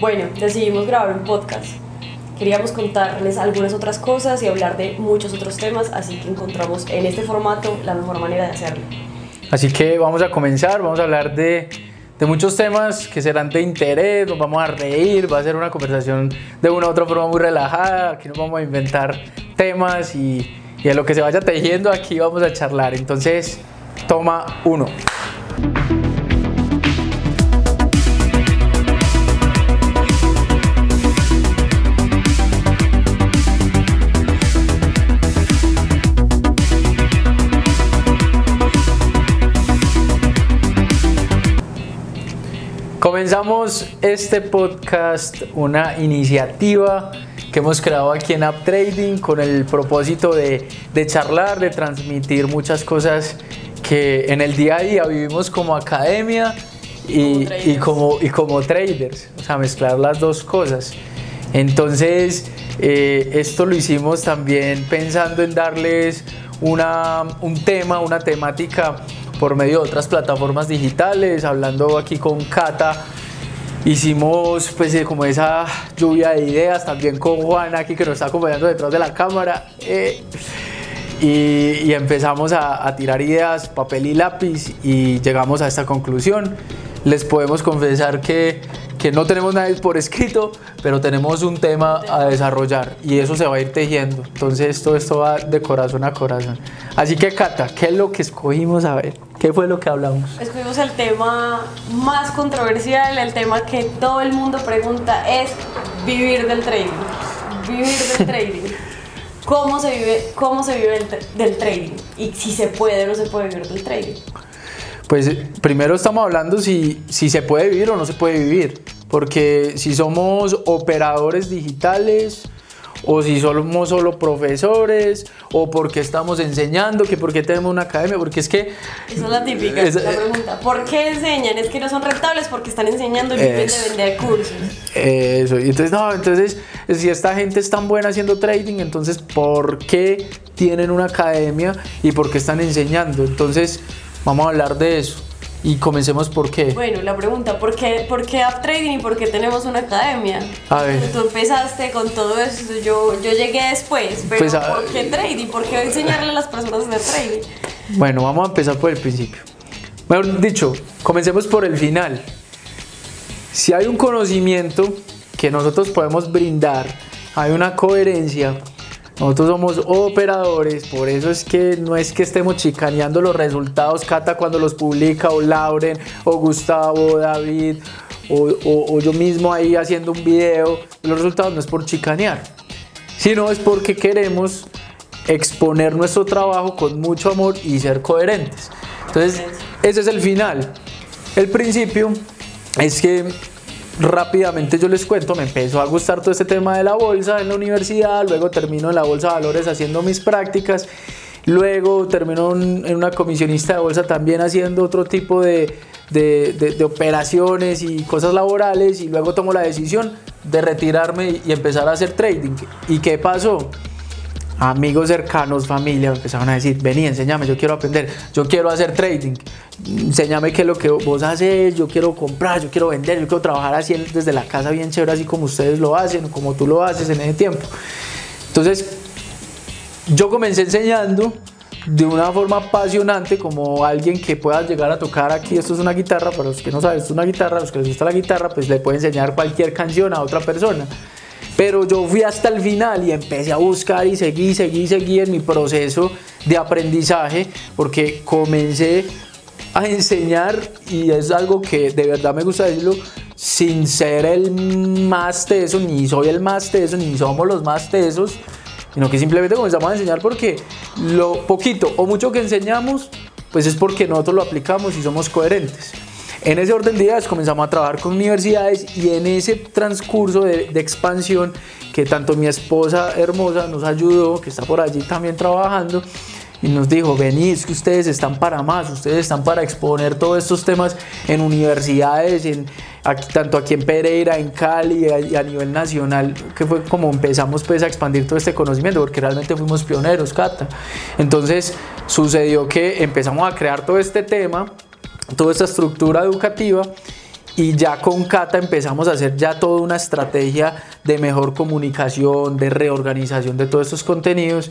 Bueno, decidimos grabar un podcast. Queríamos contarles algunas otras cosas y hablar de muchos otros temas, así que encontramos en este formato la mejor manera de hacerlo. Así que vamos a comenzar, vamos a hablar de, de muchos temas que serán de interés, nos vamos a reír, va a ser una conversación de una u otra forma muy relajada, aquí nos vamos a inventar temas y, y a lo que se vaya tejiendo aquí vamos a charlar. Entonces, toma uno. Comenzamos este podcast, una iniciativa que hemos creado aquí en App Trading con el propósito de, de, charlar, de transmitir muchas cosas que en el día a día vivimos como academia y como, y como, y como traders, o sea, mezclar las dos cosas. Entonces, eh, esto lo hicimos también pensando en darles una, un tema, una temática por medio de otras plataformas digitales, hablando aquí con Cata. Hicimos pues eh, como esa lluvia de ideas también con Juan aquí que nos está acompañando detrás de la cámara eh, y, y, empezamos a, a tirar ideas, papel y lápiz y llegamos a esta conclusión. Les podemos confesar que que no tenemos nada por escrito, pero tenemos un tema a desarrollar y eso se va a ir tejiendo. Entonces todo esto va de corazón a corazón. Así que Cata, ¿qué es lo que escogimos a ver? ¿Qué fue lo que hablamos? Escogimos el tema más controversial, el tema que todo el mundo pregunta es vivir del trading. Vivir del trading. ¿Cómo se vive, cómo se vive del trading? Y si se puede o no se puede vivir del trading. Pues primero estamos hablando si, si se puede vivir o no se puede vivir, porque si somos operadores digitales o si somos solo profesores o porque estamos enseñando, que porque tenemos una academia, porque es que... Esa es la típica, es, la pregunta. ¿Por qué enseñan? Es que no son rentables porque están enseñando y viven de vender cursos. Eso, y entonces no, entonces si esta gente es tan buena haciendo trading, entonces ¿por qué tienen una academia y por qué están enseñando? Entonces Vamos a hablar de eso. Y comencemos por qué. Bueno, la pregunta, ¿por qué, ¿por qué App Trading y por qué tenemos una academia? A ver. Tú empezaste con todo eso, yo, yo llegué después, pero pues a, ¿por qué trading? ¿Por qué enseñarle a las personas de trading? Bueno, vamos a empezar por el principio. Mejor dicho, comencemos por el final. Si hay un conocimiento que nosotros podemos brindar, hay una coherencia, nosotros somos operadores, por eso es que no es que estemos chicaneando los resultados, Cata cuando los publica, o Lauren, o Gustavo, o David, o, o, o yo mismo ahí haciendo un video. Los resultados no es por chicanear, sino es porque queremos exponer nuestro trabajo con mucho amor y ser coherentes. Entonces, ese es el final. El principio es que rápidamente yo les cuento, me empezó a gustar todo este tema de la bolsa en la universidad, luego termino en la bolsa de valores haciendo mis prácticas, luego termino en una comisionista de bolsa también haciendo otro tipo de, de, de, de operaciones y cosas laborales y luego tomo la decisión de retirarme y empezar a hacer trading. ¿Y qué pasó? Amigos cercanos, familia, empezaron a decir, vení, enséñame, yo quiero aprender, yo quiero hacer trading, enséñame qué es lo que vos haces, yo quiero comprar, yo quiero vender, yo quiero trabajar así desde la casa bien chévere, así como ustedes lo hacen, como tú lo haces en ese tiempo. Entonces, yo comencé enseñando de una forma apasionante como alguien que pueda llegar a tocar aquí, esto es una guitarra, para los que no saben, esto es una guitarra, los que les gusta la guitarra, pues le puede enseñar cualquier canción a otra persona. Pero yo fui hasta el final y empecé a buscar y seguí, seguí, seguí en mi proceso de aprendizaje porque comencé a enseñar y es algo que de verdad me gusta decirlo sin ser el más teso, ni soy el más teso, ni somos los más tesos, sino que simplemente comenzamos a enseñar porque lo poquito o mucho que enseñamos, pues es porque nosotros lo aplicamos y somos coherentes. En ese orden de ideas comenzamos a trabajar con universidades y en ese transcurso de, expansión que tanto mi esposa hermosa nos ayudó, que está por allí también trabajando, y nos dijo, venid, que ustedes están para más, ustedes están para exponer todos estos temas en universidades, en, tanto aquí en Pereira, en Cali y a, a, nivel nacional, que fue como empezamos pues a expandir todo este conocimiento, porque realmente fuimos pioneros, Cata. Entonces sucedió que empezamos a crear todo este tema, toda esta estructura educativa y ya con Cata empezamos a hacer ya toda una estrategia de mejor comunicación, de reorganización de todos estos contenidos.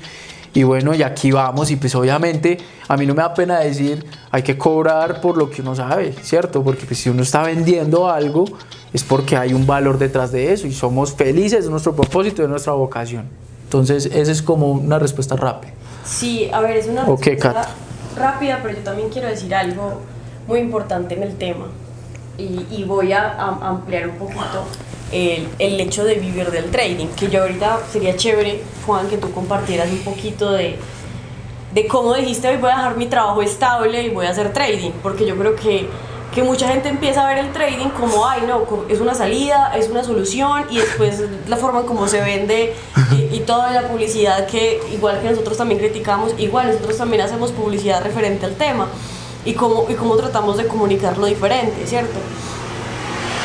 Y bueno, y aquí vamos, y pues obviamente a mí no me da pena decir, hay que cobrar por lo que uno sabe, ¿cierto? Porque pues, si uno está vendiendo algo, es porque hay un valor detrás de eso y somos felices de nuestro propósito de nuestra vocación. Entonces, esa es como una respuesta rápida. Sí, a ver, es una respuesta rápida, pero yo también quiero decir algo muy importante en el tema. Y, y voy a, am- ampliar un poquito el, el hecho de vivir del trading, que yo ahorita sería chévere, Juan, que tú compartieras un poquito de, de cómo dijiste hoy voy a dejar mi trabajo estable y voy a hacer trading, porque yo creo que, que mucha gente empieza a ver el trading como, ay no, es una salida, es una solución y después la forma en cómo se vende y, y toda la publicidad que igual que nosotros también criticamos, igual nosotros también hacemos publicidad referente al tema y cómo, y cómo tratamos de comunicarlo diferente, ¿cierto?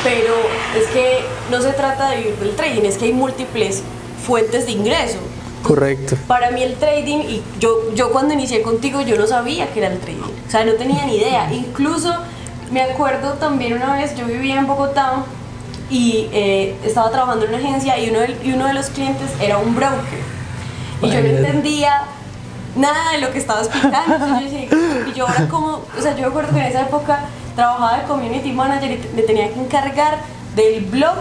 Pero es que no se trata de vivir del trading, es que hay múltiples fuentes de ingreso. Correcto. Para mí el trading, y yo, yo cuando inicié contigo yo no sabía que era el trading, o sea, no tenía ni idea. Incluso me acuerdo también una vez, yo vivía en Bogotá y eh, estaba trabajando en una agencia y uno, de, y uno de los clientes era un broker. Y yo no entendía nada de lo que estaba explicando. Entonces yo decía, yo ahora como, o sea, yo me acuerdo que en esa época trabajaba de community manager y me tenía que encargar del blog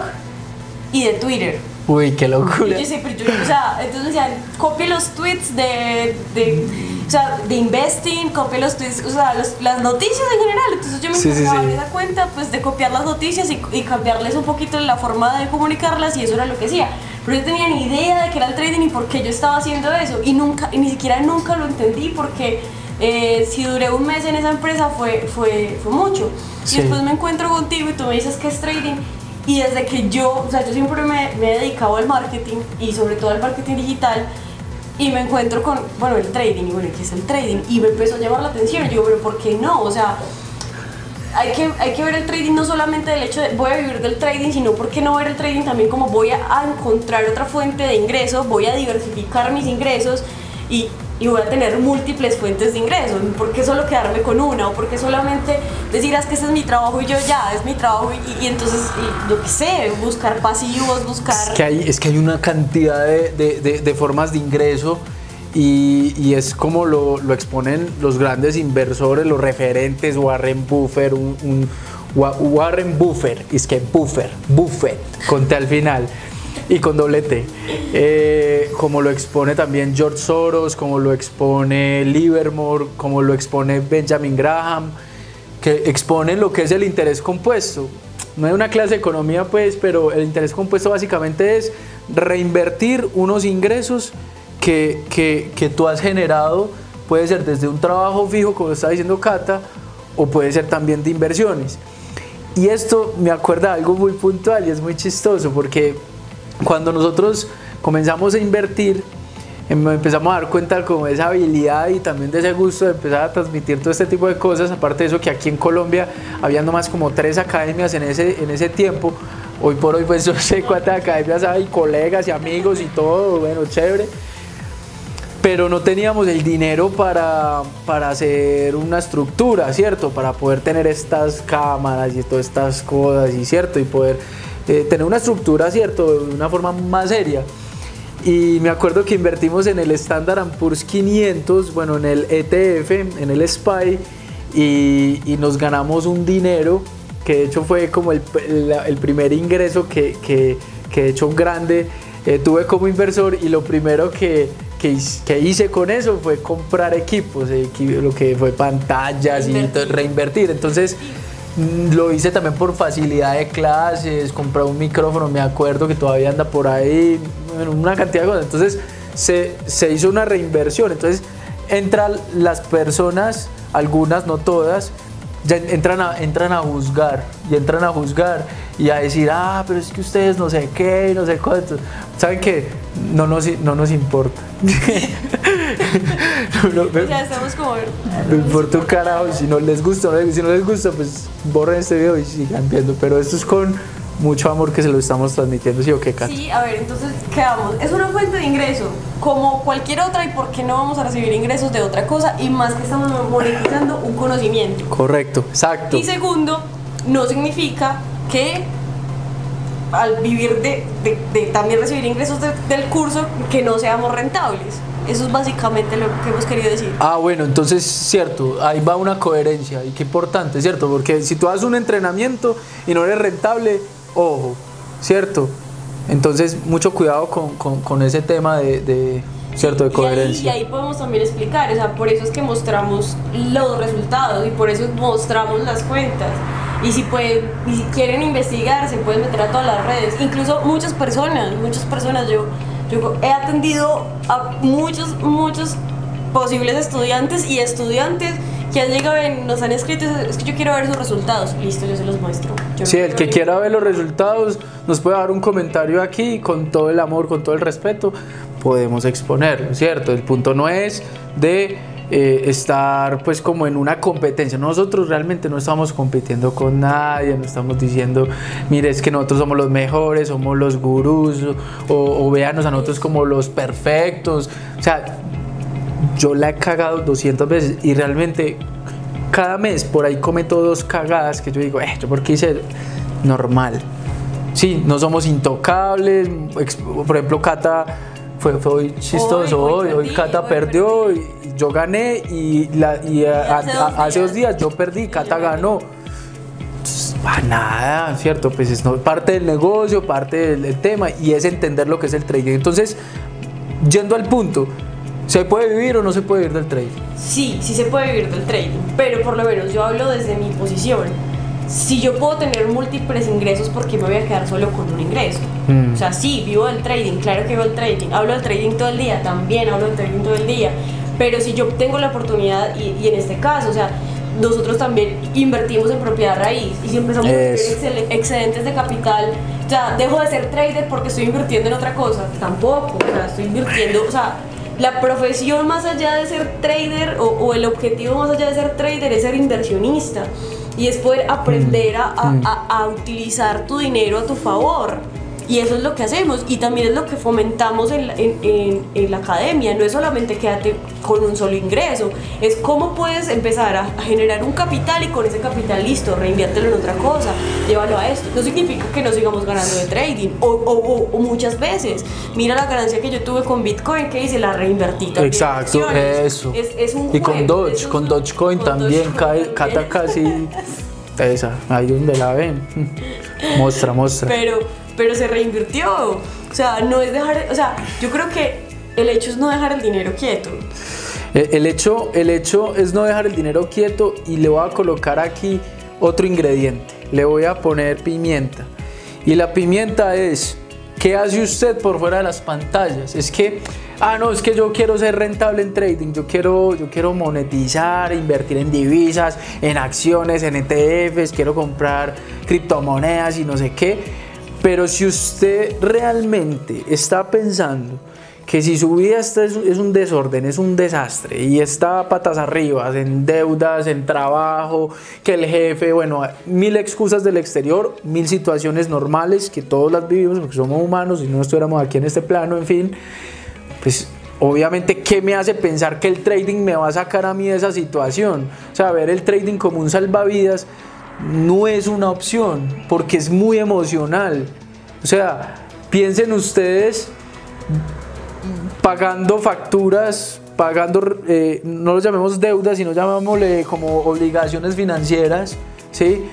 y de Twitter. Uy, qué locura. yo decía, pero yo, o sea, entonces decían, copie los tweets de, de, o sea, de investing, copie los tweets, o sea, los- las noticias en general. Entonces yo me Sí, encargaba sí. esa cuenta, pues, de copiar las noticias y, y cambiarles un poquito la forma de comunicarlas y eso era lo que hacía. Pero yo tenía ni idea de qué era el trading y por qué yo estaba haciendo eso. Y nunca, y ni siquiera nunca lo entendí porque eh, si duré un mes en esa empresa fue, fue, fue mucho. Sí. Y después me encuentro contigo y tú me dices que es trading. Y desde que yo, o sea, yo siempre me, me he dedicado al marketing y sobre todo al marketing digital. Y me encuentro con, bueno, el trading, y bueno, ¿qué es el trading? Y me empezó a llamar la atención. Yo, pero ¿por qué no? O sea, hay que, hay que ver el trading no solamente del hecho de voy a vivir del trading, sino por qué no ver el trading también como voy a, a encontrar otra fuente de ingresos, voy a diversificar mis ingresos y, y voy a tener múltiples fuentes de ingresos. ¿Por qué solo quedarme con una? ¿O por qué solamente decir, "Ah, que ese es mi trabajo y yo ya, es mi trabajo y, entonces, y, yo qué sé, buscar pasivos, buscar... Es que hay, es que hay una cantidad de, de- formas de ingreso y, y es como lo, lo exponen los grandes inversores, los referentes, Warren Buffett, un, un- Wa- Warren Buffett, es que Buffer, Buffett, conté al final y con doble T. Eh, como lo expone también George Soros, como lo expone Livermore, como lo expone Benjamin Graham que exponen lo que es el interés compuesto. No es una clase de economía, pues, pero el interés compuesto básicamente es reinvertir unos ingresos que, que, que tú has generado, puede ser desde un trabajo fijo, como está diciendo Cata, o puede ser también de inversiones. Y esto me acuerda algo muy puntual y es muy chistoso porque cuando nosotros comenzamos a invertir, em- empezamos a dar cuenta como de esa habilidad y también de ese gusto de empezar a transmitir todo este tipo de cosas. Aparte de eso, que aquí en Colombia había nomás como tres academias en ese, en ese tiempo. Hoy por hoy, pues yo sé cuántas academias hay, colegas y amigos y todo, bueno, chévere pero no teníamos el dinero para, para hacer una estructura, ¿cierto? Para poder tener estas cámaras y todas estas cosas, y ¿cierto? Y poder eh, tener una estructura, ¿cierto? De una forma más seria. Y me acuerdo que invertimos en el Standard Poor's 500, bueno, en el ETF, en el SPY, y, y nos ganamos un dinero que de hecho fue como el, el- el primer ingreso que, que, que de hecho grande eh, tuve como inversor y lo primero que, que, hice- con eso fue comprar equipos, equi- lo que fue pantallas y Invertir. to- reinvertir. Entonces lo hice también por facilidad de clases, compré un micrófono, me acuerdo que todavía anda por ahí, una cantidad de cosas. Entonces se, se hizo una reinversión. Entonces entran las personas, algunas, no todas, ya entran a, entran a juzgar y entran a juzgar y a decir, ah, pero es que ustedes no sé qué, no sé cuánto. ¿Saben qué? No nos, no nos importa. No, no, Ya estamos como... importa un carajo, si no les gusta, si no les gusta, pues borren este video y sigan viendo. Pero esto es con mucho amor que se lo estamos transmitiendo, ¿sí o qué, Kat? Sí, a ver, entonces quedamos. Es una fuente de ingreso, como cualquier otra, y por qué no vamos a recibir ingresos de otra cosa, y más que estamos monetizando un conocimiento. Correcto, exacto. Y segundo, no significa que al vivir de, de- de también recibir ingresos de- del curso, que no seamos rentables. Eso es básicamente lo que hemos querido decir. Ah, bueno, entonces, cierto, ahí va una coherencia y qué importante, ¿cierto? Porque si tú haces un entrenamiento y no eres rentable, ojo, ¿cierto? Entonces, mucho cuidado con, con- con ese tema de, de, ¿cierto? De Y ahí, coherencia. y ahí podemos también explicar, o sea, por eso es que mostramos los resultados y por eso mostramos las cuentas. Y si, pueden, y si quieren investigar, se pueden meter a todas las redes. Incluso muchas personas, muchas personas, yo, yo he atendido a muchos, muchos posibles estudiantes y estudiantes que han llegado y nos han escrito, es que yo quiero ver sus resultados. Listo, yo se los muestro. Yo Sí, el que quiera ver los resultados nos puede dar un comentario aquí con todo el amor, con todo el respeto, podemos exponerlo, ¿cierto? El punto no es de eh, estar pues como en una competencia. Nosotros realmente no estamos compitiendo con nadie, no estamos diciendo, mire, es que nosotros somos los mejores, somos los gurús, o, o véanos a nosotros como los perfectos. O sea, yo la he cagado 200 veces y realmente cada mes por ahí cometo dos cagadas que yo digo, eh, ¿yo por qué hice normal? Sí, no somos intocables. Por ejemplo, Cata fue, fue hoy chistoso. Hoy, Hoy, hoy hoy perdí, Cata perdió y yo gané y, la, y a- hace a- dos hace dos días. yo perdí, Cata ganó. Entonces, Para nada, ¿cierto? Pues es no- parte del negocio, parte del, del tema y es entender lo que es el trading. Entonces, yendo al punto, ¿se puede vivir o no se puede vivir del trading? Sí, sí se puede vivir del trading, pero por lo menos yo hablo desde mi posición. Si yo puedo tener múltiples ingresos, ¿por qué me voy a quedar solo con un ingreso? Mm. O sea, sí, vivo del trading, claro que vivo del trading. Hablo del trading todo el día, también hablo del trading todo el día. Pero si yo tengo la oportunidad, y, y en este caso, o sea, nosotros también invertimos en propiedad raíz y si empezamos a tener Eso. excedentes de capital, ya dejo de ser trader porque estoy invirtiendo en otra cosa. Tampoco, o sea, estoy invirtiendo, o sea, la profesión más allá de ser trader o, o el objetivo más allá de ser trader es ser inversionista y es poder aprender a, a- a- a utilizar tu dinero a tu favor. Y eso es lo que hacemos y también es lo que fomentamos en, en- en- en la academia. No es solamente quédate con un solo ingreso, es cómo puedes empezar a, a generar un capital y con ese capital listo, reinviértelo en otra cosa, llévalo a esto. No significa que no sigamos ganando de trading o, o- o- o muchas veces. Mira la ganancia que yo tuve con Bitcoin que hice, la reinvertí. también Exacto, eso. Es, es un y con Doge, es con un- Dogecoin con también, Dogecoin cae, también. Cata casi. Esa, ahí donde la ven. Mostra, mostra. pero, pero se reinvirtió. O sea, no es dejar, o sea, yo creo que el hecho es no dejar el dinero quieto. El, el hecho, el hecho es no dejar el dinero quieto y le voy a colocar aquí otro ingrediente. Le voy a poner pimienta. Y la pimienta es, ¿qué hace usted por fuera de las pantallas? Es que, ah, no, es que yo quiero ser rentable en trading, yo quiero, yo quiero monetizar, invertir en divisas, en acciones, en ETFs, quiero comprar criptomonedas y no sé qué. Pero si usted realmente está pensando que si su vida está- es, un desorden, es un desastre y está patas arriba, en deudas, en trabajo, que el jefe, bueno, mil excusas del exterior, mil situaciones normales que todos las vivimos porque somos humanos y no estuviéramos aquí en este plano, en fin, pues obviamente, ¿qué me hace pensar que el trading me va a sacar a mí de esa situación? O sea, ver el trading como un salvavidas no es una opción porque es muy emocional. O sea, piensen ustedes pagando facturas, pagando, eh, no lo llamemos deudas, sino llamémosle como obligaciones financieras, ¿sí?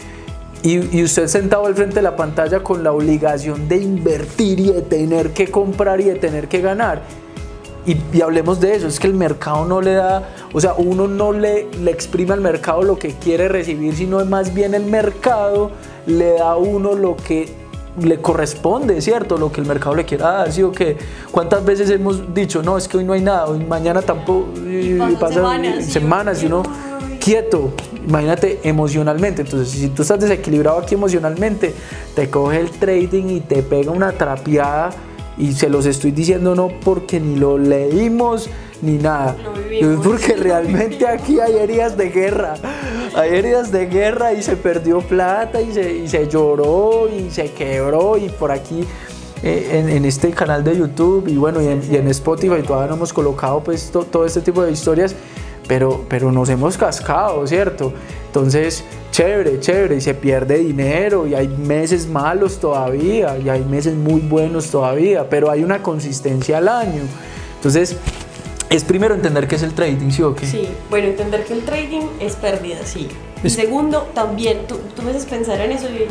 Y, y usted sentado al frente de la pantalla con la obligación de invertir y de tener que comprar y de tener que ganar. Y, y hablemos de eso, es que el mercado no le da, o sea, uno no le, le exprime al mercado lo que quiere recibir, sino más bien el mercado le da a uno lo que le corresponde, ¿cierto? Lo que el mercado le quiera dar, ¿sí o qué? ¿Cuántas veces hemos dicho, no, es que hoy no hay nada, hoy mañana tampoco, y pasan semanas, semanas y uno quieto, imagínate emocionalmente, entonces si tú estás desequilibrado aquí emocionalmente, te coge el trading y te pega una trapeada y se los estoy diciendo no porque ni lo leímos ni nada, es porque realmente aquí hay heridas de guerra, hay heridas de guerra y se perdió plata y se, y se lloró y se quebró y por aquí eh, en, en este canal de YouTube y bueno y en, y en Spotify todavía no hemos colocado pues to- todo este tipo de historias pero, pero nos hemos cascado, ¿cierto? Entonces, chévere, chévere, y se pierde dinero y hay meses malos todavía y hay meses muy buenos todavía, pero hay una consistencia al año. Entonces, es primero entender qué es el trading, ¿sí o qué? Sí, bueno, entender que el trading es pérdida, sí. Y segundo, también, tú, tú me haces pensar en eso y,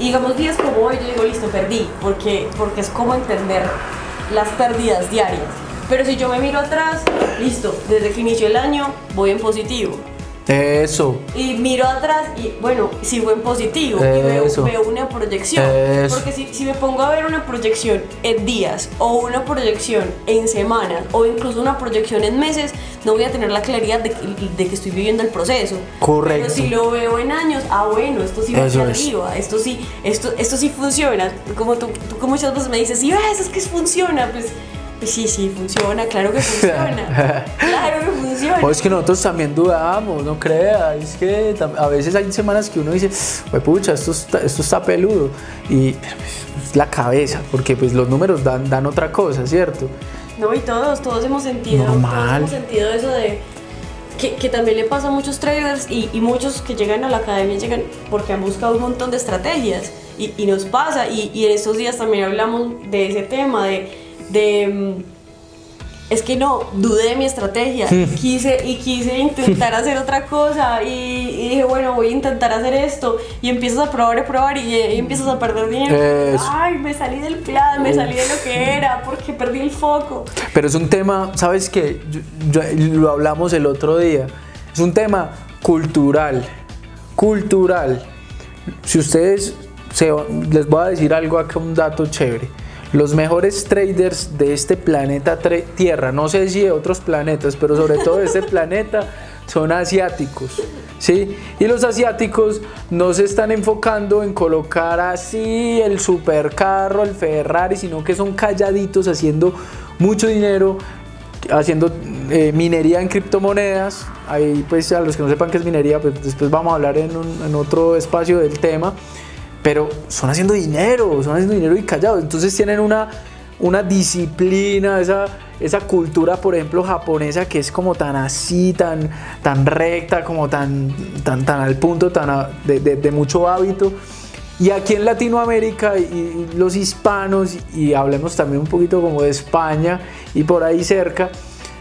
y digamos días como hoy, yo digo, listo, perdí, porque, porque es como entender las pérdidas diarias. Pero si yo me miro atrás, listo, desde que inició el año voy en positivo. Eso. Y miro atrás y bueno, sigo en positivo y veo, Eso. veo una proyección. Eso. Porque si, si me pongo a ver una proyección en días o una proyección en semanas o incluso una proyección en meses, no voy a tener la claridad de que, de que estoy viviendo el proceso. Correcto. Pero si lo veo en años, ah bueno, esto sí va Eso hacia arriba, esto sí, esto, esto sí funciona. Como tú, tú como muchas veces me dices, sí, ves, es que funciona, pues... pues sí, sí, funciona, claro que funciona. claro que funciona. O es que nosotros también dudamos, no crea, es que a veces hay semanas que uno dice, "Pues, pucha, esto está, esto está peludo, y pues, es la cabeza, porque pues los números dan, dan otra cosa, ¿cierto? No, y todos, todos hemos sentido, Normal. todos hemos sentido eso de que, que también le pasa a muchos traders y, y muchos que llegan a la academia llegan porque han buscado un montón de estrategias y, y nos pasa y, y en estos días también hablamos de ese tema de, de mm, es que no, dudé de mi estrategia quise, y quise intentar hacer otra cosa y, y dije, bueno, voy a intentar hacer esto y empiezas a probar y probar y, y empiezas a perder dinero. Ay, me salí del plan, me salí de lo que era porque perdí el foco. Pero es un tema, ¿sabes qué? Yo- yo- lo hablamos el otro día, es un tema cultural, cultural. Si ustedes, se, les voy a decir algo acá, un dato chévere. Los mejores traders de este planeta Tierra, no sé si de otros planetas, pero sobre todo de este planeta, son asiáticos. ¿sí? Y los asiáticos no se están enfocando en colocar así el supercarro, el Ferrari, sino que son calladitos haciendo mucho dinero, haciendo eh, minería en criptomonedas. Ahí, pues, a los que no sepan qué es minería, pues después vamos a hablar en, un- en otro espacio del tema. Pero son haciendo dinero, son haciendo dinero y callados. Entonces tienen una, una disciplina, esa, esa cultura, por ejemplo, japonesa que es como tan así, tan, tan recta, como tan, tan, tan al punto, tan a- de, de- de mucho hábito. Y aquí en Latinoamérica y, los hispanos, y hablemos también un poquito como de España y por ahí cerca,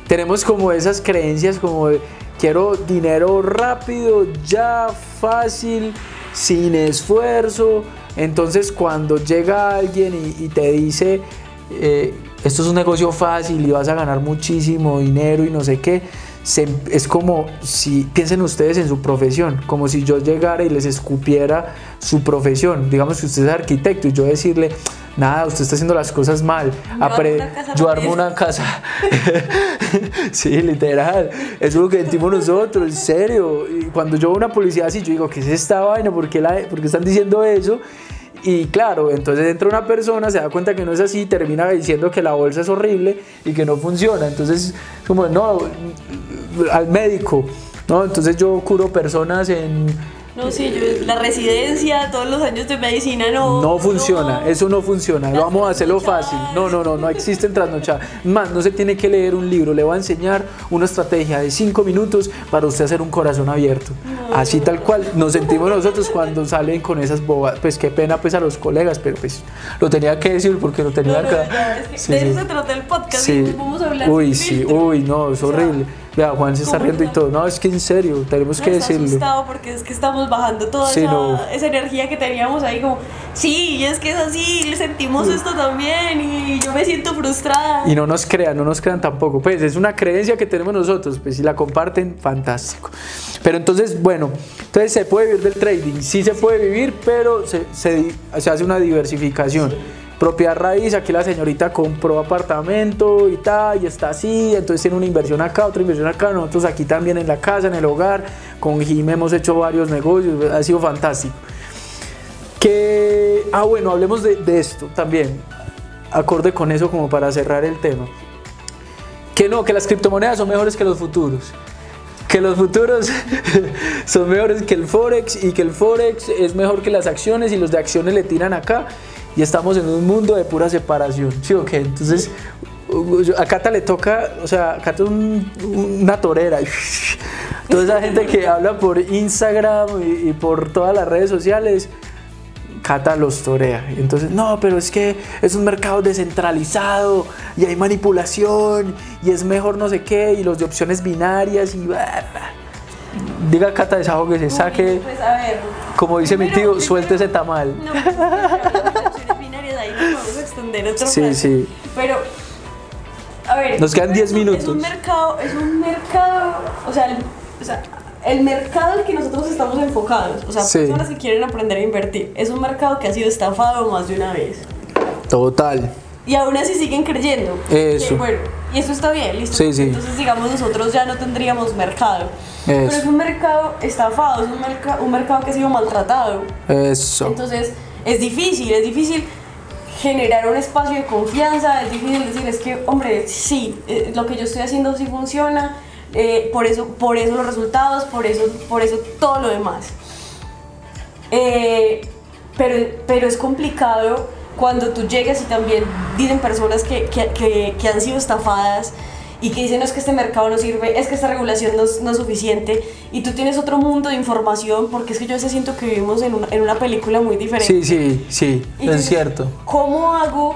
tenemos como esas creencias como de quiero dinero rápido, ya, fácil, sin esfuerzo. Entonces cuando llega alguien y, te dice, eh, esto es un negocio fácil y vas a ganar muchísimo dinero y no sé qué, se- es como si piensen ustedes en su profesión, como si yo llegara y les escupiera su profesión. Digamos que usted es arquitecto y yo decirle, nada, usted está haciendo las cosas mal. Yo armo una casa yo armo rápido". una casa. sí, literal. Eso es lo que sentimos nosotros, en serio. Y cuando yo veo una publicidad así, yo digo, ¿qué es esta vaina? ¿Por qué, la, por qué están diciendo eso? Y claro, entonces entra una persona, se da cuenta que no es así, termina diciendo que la bolsa es horrible y que no funciona. Entonces, como, no, al médico. No, entonces yo curo personas en, No, sí, yo, la residencia, todos los años de medicina no. No funciona, no. eso no funciona. Las Vamos a hacerlo fácil. No, no, no, no existen trasnochadas. Más, no se tiene que leer un libro. Le voy a enseñar una estrategia de 5 minutos para usted hacer un corazón abierto. Así tal cual nos sentimos nosotros cuando salen con esas bobas. Pues qué pena pues a los colegas, pero pues lo tenía que decir porque lo tenía No, no, acá. ya, es que Sí, de eso se trata el podcast Sí. vamos a hablar Uy, sí, uy, no, es O sea, horrible. Vea, Juan se está ¿cómo riendo y todo. No, es que en serio, tenemos No, que decirlo. asustado porque es que estamos bajando toda Sí, esa, no. esa energía que teníamos ahí como, sí, es que es así, sentimos esto también y yo me siento frustrada. Y no nos crean, no nos crean tampoco. Pues es una creencia que tenemos nosotros. Pues si la comparten, fantástico. Pero entonces, bueno, entonces se puede vivir del trading. Sí se puede vivir, pero se, se di- se hace una diversificación. Propiedad raíz, aquí la señorita compró apartamento y tal, y está así, entonces tiene una inversión acá, otra inversión acá, nosotros aquí también en la casa, en el hogar, con Jim hemos hecho varios negocios, ha sido fantástico. Que, ah bueno, hablemos de, de esto también, acorde con eso como para cerrar el tema. Que no, que las criptomonedas son mejores que los futuros. Que los futuros son mejores que el Forex y que el Forex es mejor que las acciones y los de acciones le tiran acá y estamos en un mundo de pura separación. ¿Sí o qué? Entonces, a Cata le toca, o sea, Cata es un- una torera. Toda esa gente que habla por Instagram y, y por todas las redes sociales, Cata los torea. Y Entonces, no, pero es que es un mercado descentralizado y hay manipulación y es mejor no sé qué y los de opciones binarias y... bla, bla. Diga Cata desahogue, se saque, Pues a ver. como dice mi tío, suelte ese primero- tamal. No, vamos a extender otro Sí, sí. Pero, a ver. Nos quedan 10 es un- Es minutos. un mercado, es un mercado, o sea, el, o sea, el mercado al que nosotros estamos enfocados, o sea, Sí. personas que quieren aprender a invertir, es un mercado que ha sido estafado más de una vez. Total. Y aún así siguen creyendo. Eso. Que, bueno, y eso está bien, listo. Sí, sí. Entonces, digamos, nosotros ya no tendríamos mercado. Pero Eso. es un mercado estafado, es un, merca- un mercado que ha sido maltratado. Eso. Entonces, es difícil, es difícil generar un espacio de confianza, es difícil decir, es que, hombre, sí, eh, lo que yo estoy haciendo sí funciona, eh, por, eso, por eso los resultados, por eso, por eso todo lo demás. Eh, pero, pero es complicado cuando tú llegas y también dicen personas que, que, que- que han sido estafadas y que dicen no es que este mercado no sirve, es que esta regulación no es, no es suficiente y tú tienes otro mundo de información porque es que yo a veces siento que vivimos en una, en una película muy diferente. Sí, sí, sí, Y es cierto. ¿Cómo hago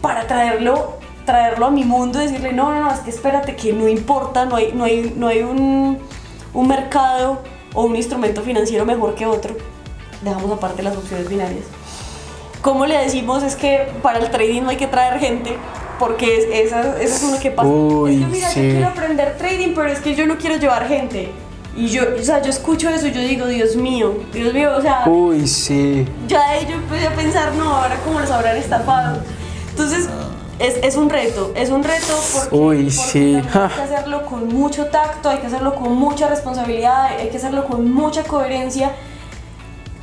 para traerlo, traerlo a mi mundo y decirle, no, no, no, es que espérate, que no importa, no hay, no hay, no hay un, un mercado o un instrumento financiero mejor que otro? Dejamos aparte las opciones binarias. ¿Cómo le decimos es que para el trading no hay que traer gente? Porque es, esa, eso es uno que pasa. Uy, es que mira, sí. yo quiero aprender trading, pero es que yo no quiero llevar gente. Y yo, o sea, yo escucho eso y yo digo, Dios mío, Dios mío, o sea, Uy, sí. ya ahí yo empecé a pensar, no, ahora cómo los habrán estafado. Entonces, es, es un reto, es un reto porque, Uy, porque sí. hay que hacerlo con mucho tacto, hay que hacerlo con mucha responsabilidad, hay que hacerlo con mucha coherencia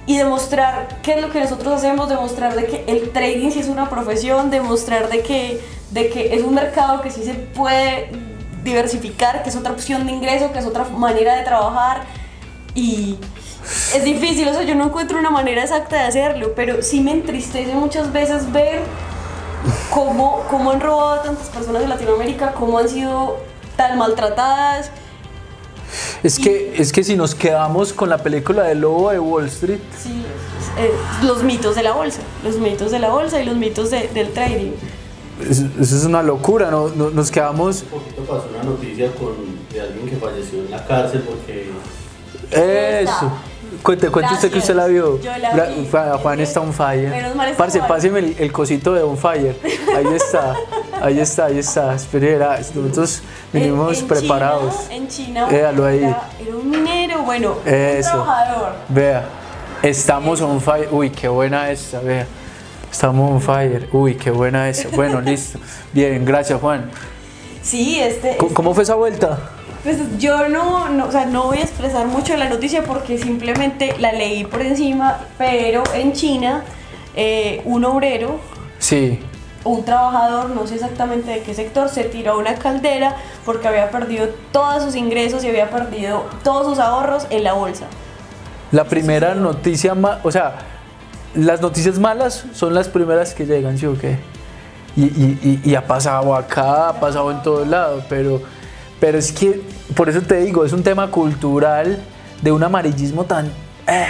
y demostrar qué es lo que nosotros hacemos, demostrar de que el trading sí es una profesión, demostrar de que, de que es un mercado que sí se puede diversificar, que es otra opción de ingreso, que es otra manera de trabajar y es difícil, o sea, yo no encuentro una manera exacta de hacerlo, pero sí me entristece muchas veces ver cómo, cómo han robado a tantas personas de Latinoamérica, cómo han sido tan maltratadas. Es que, es que si nos quedamos con la película de Lobo de Wall Street, Sí, eh, los mitos de la bolsa, los mitos de la bolsa y los mitos de- del trading. Es- eso es una locura, ¿no? No- Nos quedamos... Hace poquito pasó una noticia con, de alguien que falleció en la cárcel porque Eso. Cuente, cuente usted que usted la vio. Yo la vi. Juan- Juan está on fire. Menos mal Parce, páseme el, el cosito de on fire. Ahí está, ahí está, ahí está. Espere, era- nosotros vinimos En- en preparados. China, en China Véalo ahí. Era, era un minero, bueno, Eso. un trabajador. Vea, estamos on fire. Uy, qué buena esta, vea. Estamos on fire. Uy, qué buena esta. Bueno, listo. Bien, gracias, Juan. Sí, este. ¿Cómo, cómo fue esa vuelta? Pues yo no, no, o sea, no voy a expresar mucho la noticia porque simplemente la leí por encima, pero en China eh, un obrero, Sí. un trabajador, no sé exactamente de qué sector, se tiró a una caldera porque había perdido todos sus ingresos y había perdido todos sus ahorros en la bolsa. La primera noticia, ma- o sea, las noticias malas son las primeras que llegan, ¿sí o qué? Y, y- y- y ha pasado acá, ha pasado en todos lados, pero, pero es que, por eso te digo, es un tema cultural de un amarillismo tan... eh,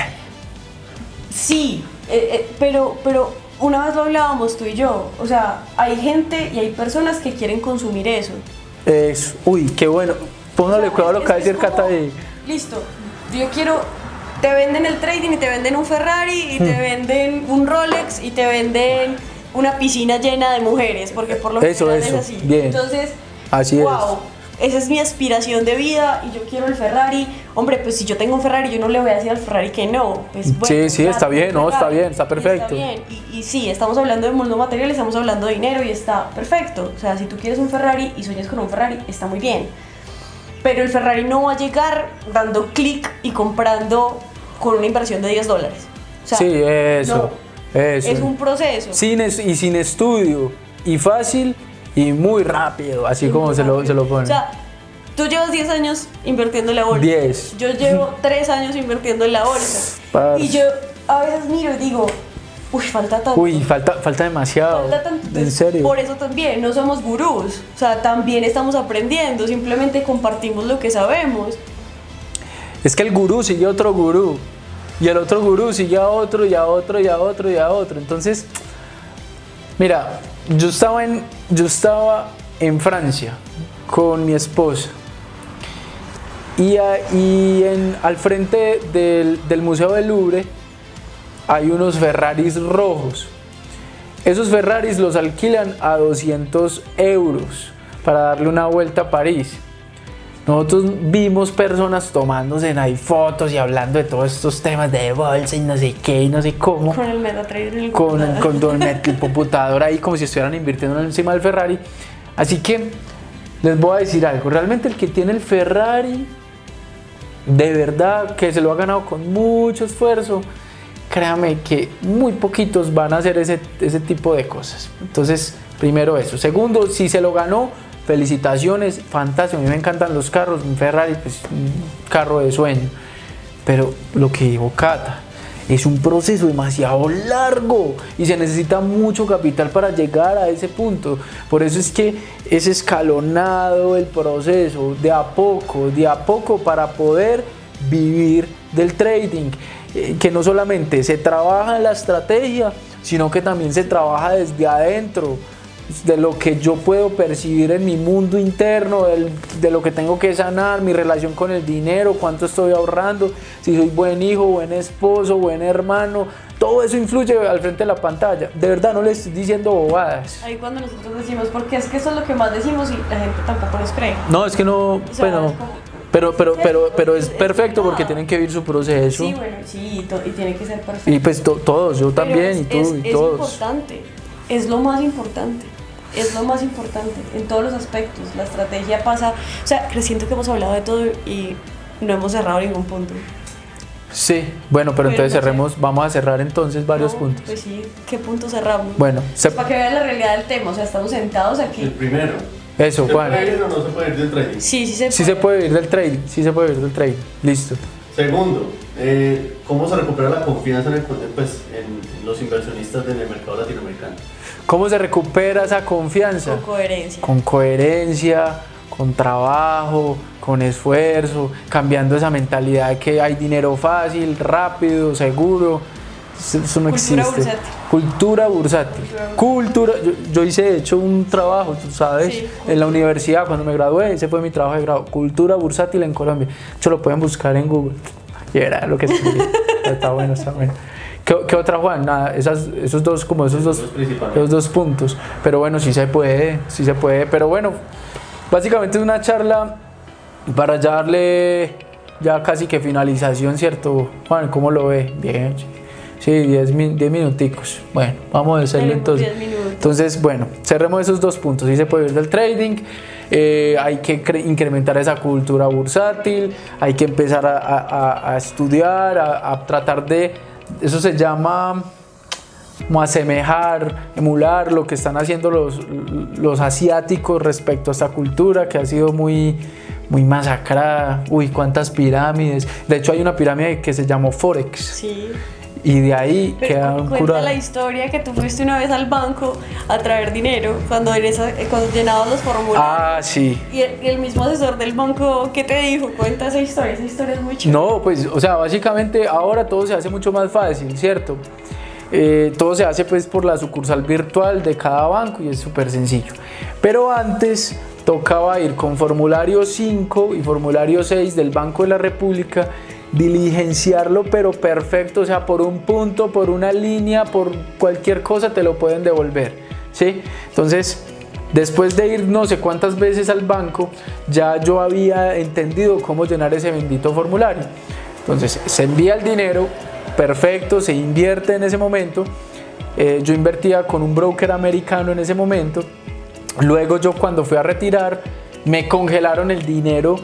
Sí, eh, eh, pero, pero una vez lo hablábamos tú y yo, o sea, hay gente y hay personas que quieren consumir eso. es, uy, qué bueno. Póngale cuidado a lo que va a decir Cata. Listo, yo quiero. Te venden el trading y te venden un Ferrari y Hmm. te venden un Rolex y te venden una piscina llena de mujeres, porque por lo Eso, general eso, es así. bien. Entonces, Así es. wow, esa es mi aspiración de vida y yo quiero el Ferrari. Hombre, pues si yo tengo un Ferrari, yo no le voy a decir al Ferrari que no. Pues, Sí, bueno, sí, claro, está bien, no, está bien, está perfecto. bien. Y, y sí, estamos hablando de mundo material, estamos hablando de dinero y está perfecto. O sea, si tú quieres un Ferrari y sueñas con un Ferrari, está muy bien. Pero el Ferrari no va a llegar dando clic y comprando con una inversión de 10 dólares. O sea, Sí, eso, no, eso. Es un proceso. Sin es- y sin estudio, y fácil, y muy rápido, así como se lo, se lo pone. O sea, tú llevas 10 años invirtiendo en la bolsa. 10. Yo llevo 3 años invirtiendo en la bolsa. Parce. Y yo a veces miro y digo, uy, falta tanto. Uy, falta, falta demasiado. Falta tanto. En serio. Por eso también no somos gurús, o sea, también estamos aprendiendo, simplemente compartimos lo que sabemos. Es que el gurú sigue otro gurú. Y el otro gurú sigue a otro y a otro y a otro y a otro. Entonces, mira, yo estaba en, yo estaba en Francia con mi esposa. Y, y en- al frente del, del Museo del Louvre hay unos Ferraris rojos. Esos Ferraris los alquilan a 200 euros para darle una vuelta a París. Nosotros vimos personas tomándose ahí fotos y hablando de todos estos temas de bolsa y no sé qué y no sé cómo. Con el MetaTrader en el Con, computador. con el, el computador ahí como si estuvieran invirtiendo encima del Ferrari. Así que les voy a decir algo. Realmente el que tiene el Ferrari, de verdad que se lo ha ganado con mucho esfuerzo, créame que muy poquitos van a hacer ese, ese tipo de cosas. Entonces, primero eso. Segundo, si se lo ganó, felicitaciones, fantástico. A mí me encantan los carros, un Ferrari, pues un carro de sueño. Pero lo que dijo Cata, es un proceso demasiado largo y se necesita mucho capital para llegar a ese punto. Por eso es que es escalonado el proceso, de a poco, de a poco para poder vivir del trading. Eh, Que no solamente se trabaja en la estrategia, sino que también se trabaja desde adentro de lo que yo puedo percibir en mi mundo interno, del- de lo que tengo que sanar, mi relación con el dinero, cuánto estoy ahorrando, si soy buen hijo, buen esposo, buen hermano, todo eso influye al frente de la pantalla. De verdad no le estoy diciendo bobadas. Ahí cuando nosotros decimos, porque es que eso es lo que más decimos y la gente tampoco nos cree. No, es que no, sea, bueno, es como- pero, pero, pero, pero es Es- es perfecto porque tienen que vivir su proceso. Sí, bueno, sí, y, y tiene que ser perfecto. Y pues to- todos, yo también es, y tú es- y es todos. importante, es lo más importante, es lo más importante en todos los aspectos. La estrategia pasa, o sea, siento que hemos hablado de todo y no hemos cerrado ningún punto. Sí, bueno, pero Pero entonces no sé. cerremos, vamos a cerrar entonces varios No, puntos. Pues sí, ¿qué punto cerramos? Bueno, se- Para que vean la realidad del tema, o sea, estamos sentados El aquí. primero. eso, ¿Se puede ir o no se puede ir del trading? Sí, sí se Sí se puede vivir del trading, sí se puede vivir del trading. Listo. Segundo, eh, ¿cómo se recupera la confianza en, el, pues, en los inversionistas en el mercado latinoamericano? ¿Cómo se recupera esa confianza? Con coherencia. Con coherencia, con trabajo, con esfuerzo, cambiando esa mentalidad de que hay dinero fácil, rápido, seguro. Eso eso no Cultura existe. bursátil. Cultura bursátil. Cultura. Yo, yo hice de hecho un trabajo, tú sabes, Sí, en la universidad cuando me gradué, ese fue mi trabajo de grado. Cultura bursátil en Colombia. De hecho lo pueden buscar en Google. Y era lo que escribí. está bueno, está bueno. ¿Qué, qué otra, Juan? Nada, esas, esos dos, como esos dos, los dos puntos. Pero bueno, sí se puede, sí se puede. Pero bueno, básicamente es una charla para ya darle ya casi que finalización, ¿cierto? Juan, ¿cómo lo ve? Bien. Sí, 10 minuticos. Bueno, vamos a hacerlo entonces. 10 minutos. Entonces, bueno, cerremos esos dos puntos. Sí se puede ir del trading, eh, hay que cre- incrementar esa cultura bursátil, hay que empezar a, a- a- a estudiar, a, a tratar de, eso se llama como asemejar, emular lo que están haciendo los, los asiáticos respecto a esta cultura que ha sido muy, muy masacrada. Uy, cuántas pirámides. De hecho, hay una pirámide que se llamó Forex Sí. Y de ahí Pero quedaron cu- cuenta curadas. la historia que tú fuiste una vez al banco a traer dinero cuando, en esa, eh, cuando llenabas los formularios. Ah, sí. Y el, y el mismo asesor del banco, ¿qué te dijo? Cuenta esa historia, esa historia es muy chévere. No, pues, o sea, básicamente ahora todo se hace mucho más fácil, ¿cierto? Eh, todo se hace pues por la sucursal virtual de cada banco y es súper sencillo. Pero antes tocaba ir con formulario 5 y formulario 6 del Banco de la República, diligenciarlo pero perfecto, o sea, por un punto, por una línea, por cualquier cosa te lo pueden devolver, ¿sí? Entonces, Después de ir no sé cuántas veces al banco, ya yo había entendido cómo llenar ese bendito formulario. Entonces se envía el dinero, perfecto, se invierte en ese momento. Eh, yo invertía con un broker americano en ese momento. Luego yo cuando fui a retirar, me congelaron el dinero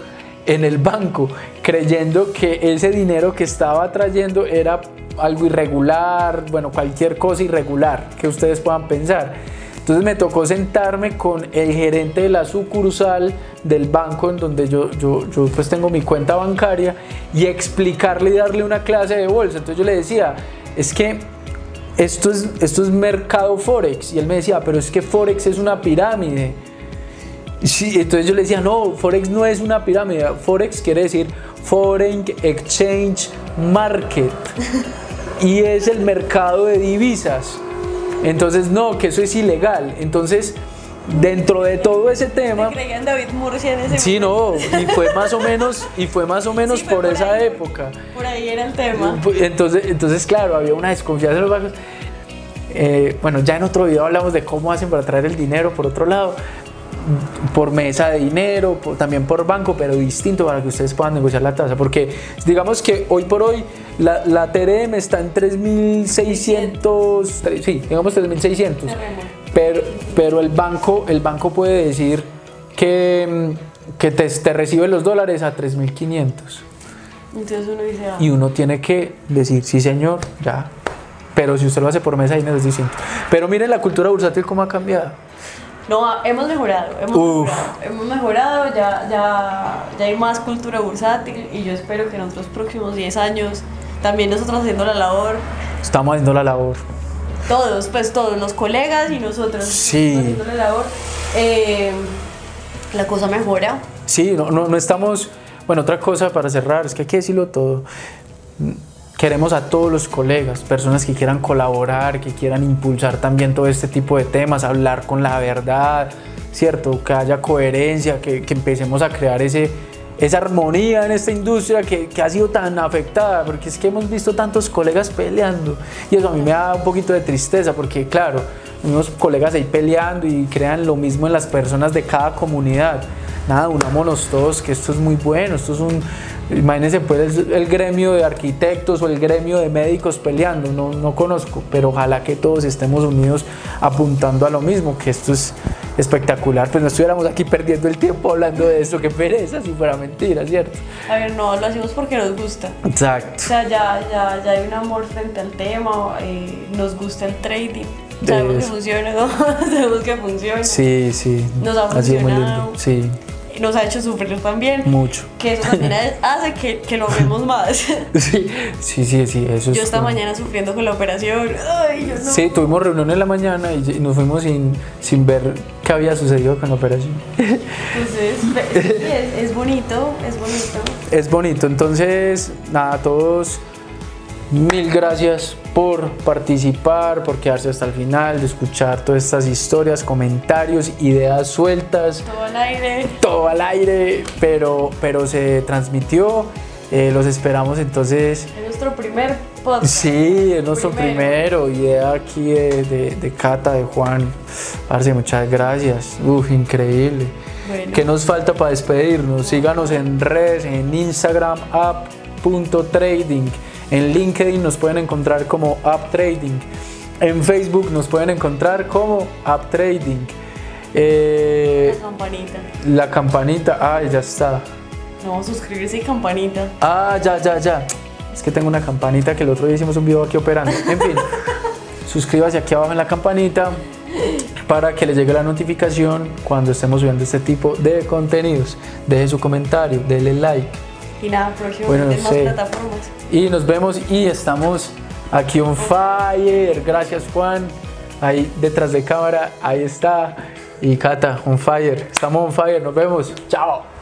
en el banco, creyendo que ese dinero que estaba trayendo era algo irregular, bueno, cualquier cosa irregular que ustedes puedan pensar. Entonces me tocó sentarme con el gerente de la sucursal del banco en donde yo, yo, yo pues tengo mi cuenta bancaria y explicarle y darle una clase de bolsa. Entonces yo le decía, es que esto es, esto es mercado Forex. Y él me decía, pero es que Forex es una pirámide. Sí, entonces yo le decía, no, Forex no es una pirámide. Forex quiere decir Foreign Exchange Market. y es el mercado de divisas. Entonces, no, que eso es ilegal. Entonces, dentro de todo ese tema... creían David Murcia en ese Sí, no, y fue más o menos, y fue más o menos Sí, por, por esa ahí. época. Por ahí era el tema. Entonces, entonces, claro, había una desconfianza en los bancos. Eh, bueno, ya en otro video hablamos de cómo hacen para traer el dinero por otro lado, por mesa de dinero, por- también por banco, pero distinto para que ustedes puedan negociar la tasa. Porque digamos que hoy por hoy la, la TRM está en 3.600, tre- sí, digamos 3.600. Pero, pero el, banco, el banco puede decir que, que te, te recibe los dólares a 3.500 Entonces uno dice, ah, y uno tiene que decir, sí señor, ya. Pero si usted lo hace por mesa de dinero es distinto. Pero miren la cultura bursátil cómo ha cambiado. No, hemos mejorado, hemos Uf. mejorado, hemos mejorado, ya, ya, ya hay más cultura bursátil y yo espero que en otros próximos 10 años también nosotros haciendo la labor, Estamos haciendo la labor. todos, pues todos, los colegas y nosotros Sí. haciendo la labor, eh, la cosa mejora. Sí, no, no, no estamos... Bueno, otra cosa para cerrar, es que hay que decirlo todo. Queremos a todos los colegas, personas que quieran colaborar, que quieran impulsar también todo este tipo de temas, hablar con la verdad, ¿cierto? Que haya coherencia, que, empecemos a crear ese, esa armonía en esta industria que, que ha sido tan afectada, porque es que hemos visto tantos colegas peleando y eso a mí me da un poquito de tristeza, porque claro, unos colegas ahí peleando y crean lo mismo en las personas de cada comunidad. Nada, unámonos todos, que esto es muy bueno, esto es un... Imagínense pues el, el gremio de arquitectos o el gremio de médicos peleando, no, no conozco, pero ojalá que todos estemos unidos apuntando a lo mismo, que esto es espectacular, pues no estuviéramos aquí perdiendo el tiempo hablando de esto, que pereza si fuera mentira, ¿cierto? A ver, no, lo hacemos porque nos gusta. Exacto. O sea, ya, ya, ya hay un amor frente al tema, eh, nos gusta el trading, sabemos que Eso. funciona, ¿no? sabemos que funciona, Sí, sí. Nos ha ha sido muy funcionado. lindo. Sí, nos ha hecho sufrir también, mucho. que eso también hace que, que lo vemos más. Sí, sí, sí, sí, eso Yo es. esta como- mañana sufriendo con la operación, ay, yo no. Sí, tuvimos reunión en la mañana y nos fuimos sin, sin ver qué había sucedido con la operación. Entonces, es, es bonito, es bonito. Es bonito, entonces, nada, todos, mil gracias por participar, por quedarse hasta el final, de escuchar todas estas historias, comentarios, ideas sueltas, Todo al aire. todo al aire, pero, pero se transmitió. Eh, los esperamos entonces. Es nuestro primer podcast. Sí, es nuestro Primero. primero. Idea aquí de, de, de Cata, de Juan. Parce, muchas gracias. Uf, increíble. Bueno. ¿Qué nos falta para despedirnos? Síganos en redes, en Instagram, app.trading. En LinkedIn nos pueden encontrar como App Trading. En Facebook nos pueden encontrar como App Trading. Eh, La campanita. la campanita, ah, ya está. No, suscribirse y campanita. Ah, ya, ya, ya. Es que tengo una campanita que el otro día hicimos un video aquí operando. En fin, suscríbase aquí abajo en la campanita para que le llegue la notificación cuando estemos subiendo este tipo de contenidos. Deje su comentario, dele like. Y nada, próximamente Bueno, en más plataformas. Y nos vemos y estamos aquí on fire. Gracias Juan. Ahí detrás de cámara, ahí está. Y Cata, on fire. Estamos on fire. Nos vemos. Chao.